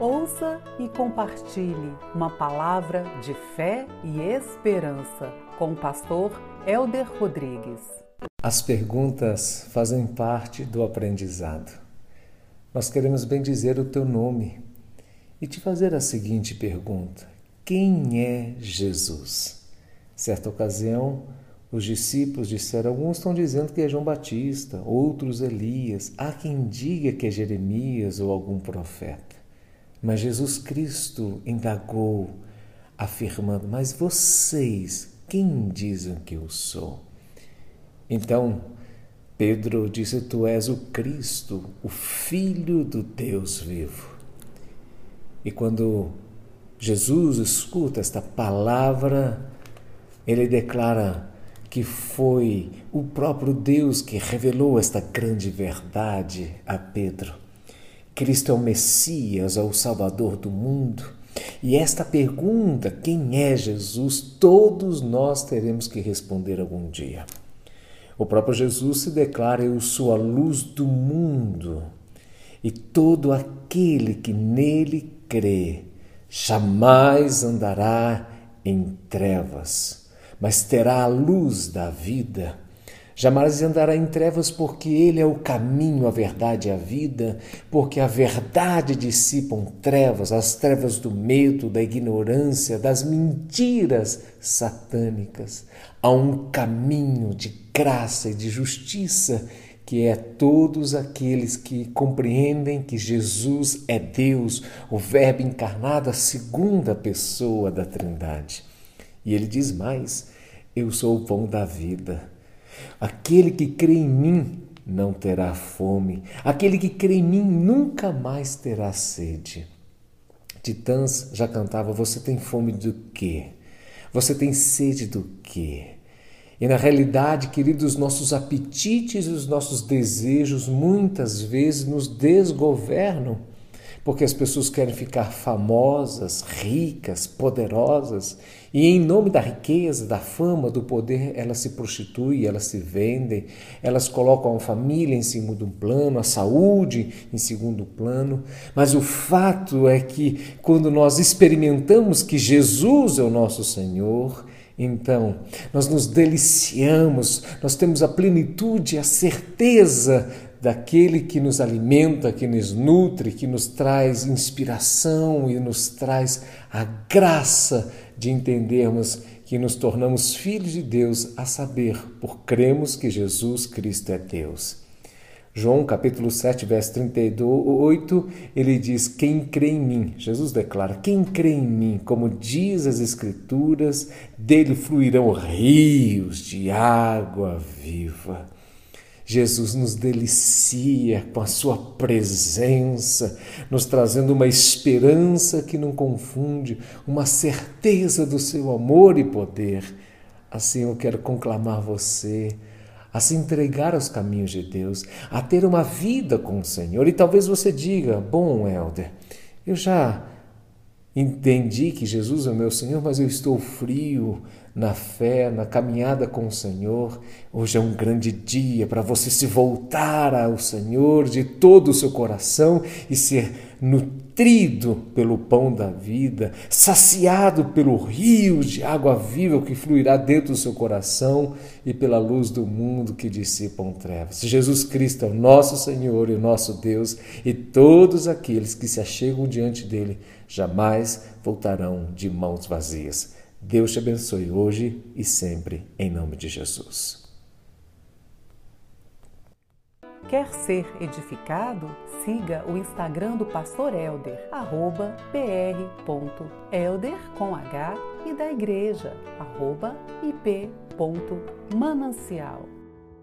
Ouça e compartilhe uma palavra de fé e esperança com o pastor Elder Rodrigues. As perguntas fazem parte do aprendizado. Nós queremos bem dizer o teu nome e te fazer a seguinte pergunta: Quem é Jesus? Certa ocasião, os discípulos disseram: alguns estão dizendo que é João Batista, outros Elias, há quem diga que é Jeremias ou algum profeta. Mas Jesus Cristo indagou, afirmando: Mas vocês, quem dizem que eu sou? Então, Pedro disse: Tu és o Cristo, o Filho do Deus vivo. E quando Jesus escuta esta palavra, ele declara: que foi o próprio Deus que revelou esta grande verdade a Pedro. Cristo é o Messias, é o Salvador do mundo. E esta pergunta, quem é Jesus, todos nós teremos que responder algum dia. O próprio Jesus se declara: Eu sou a luz do mundo, e todo aquele que nele crê jamais andará em trevas mas terá a luz da vida. Jamais andará em trevas, porque Ele é o caminho, a verdade e a vida, porque a verdade dissipam trevas, as trevas do medo, da ignorância, das mentiras satânicas. Há um caminho de graça e de justiça que é todos aqueles que compreendem que Jesus é Deus, o Verbo encarnado, a segunda pessoa da Trindade. E ele diz mais: Eu sou o pão da vida. Aquele que crê em mim não terá fome. Aquele que crê em mim nunca mais terá sede. Titãs já cantava: Você tem fome do quê? Você tem sede do quê? E na realidade, queridos, nossos apetites e os nossos desejos muitas vezes nos desgovernam porque as pessoas querem ficar famosas, ricas, poderosas, e em nome da riqueza, da fama, do poder, elas se prostituem, elas se vendem, elas colocam a família em segundo plano, a saúde em segundo plano. Mas o fato é que quando nós experimentamos que Jesus é o nosso Senhor, então, nós nos deliciamos, nós temos a plenitude, a certeza daquele que nos alimenta, que nos nutre, que nos traz inspiração e nos traz a graça de entendermos que nos tornamos filhos de Deus, a saber, por cremos que Jesus Cristo é Deus. João capítulo 7, verso 38, ele diz: Quem crê em mim, Jesus declara: Quem crê em mim, como diz as Escrituras, dele fluirão rios de água viva. Jesus nos delicia com a Sua presença, nos trazendo uma esperança que não confunde, uma certeza do Seu amor e poder. Assim eu quero conclamar você a se entregar aos caminhos de Deus, a ter uma vida com o Senhor. E talvez você diga: Bom, Helder, eu já Entendi que Jesus é o meu Senhor, mas eu estou frio na fé, na caminhada com o Senhor. Hoje é um grande dia para você se voltar ao Senhor de todo o seu coração e ser nutrido pelo pão da vida, saciado pelo rio de água viva que fluirá dentro do seu coração e pela luz do mundo que dissipam trevas. Jesus Cristo é o nosso Senhor e o nosso Deus, e todos aqueles que se achegam diante dele jamais voltarão de mãos vazias. Deus te abençoe hoje e sempre, em nome de Jesus. Quer ser edificado? Siga o Instagram do Pastor Elder, arroba pr.elder com H e da igreja, arroba ip.manancial.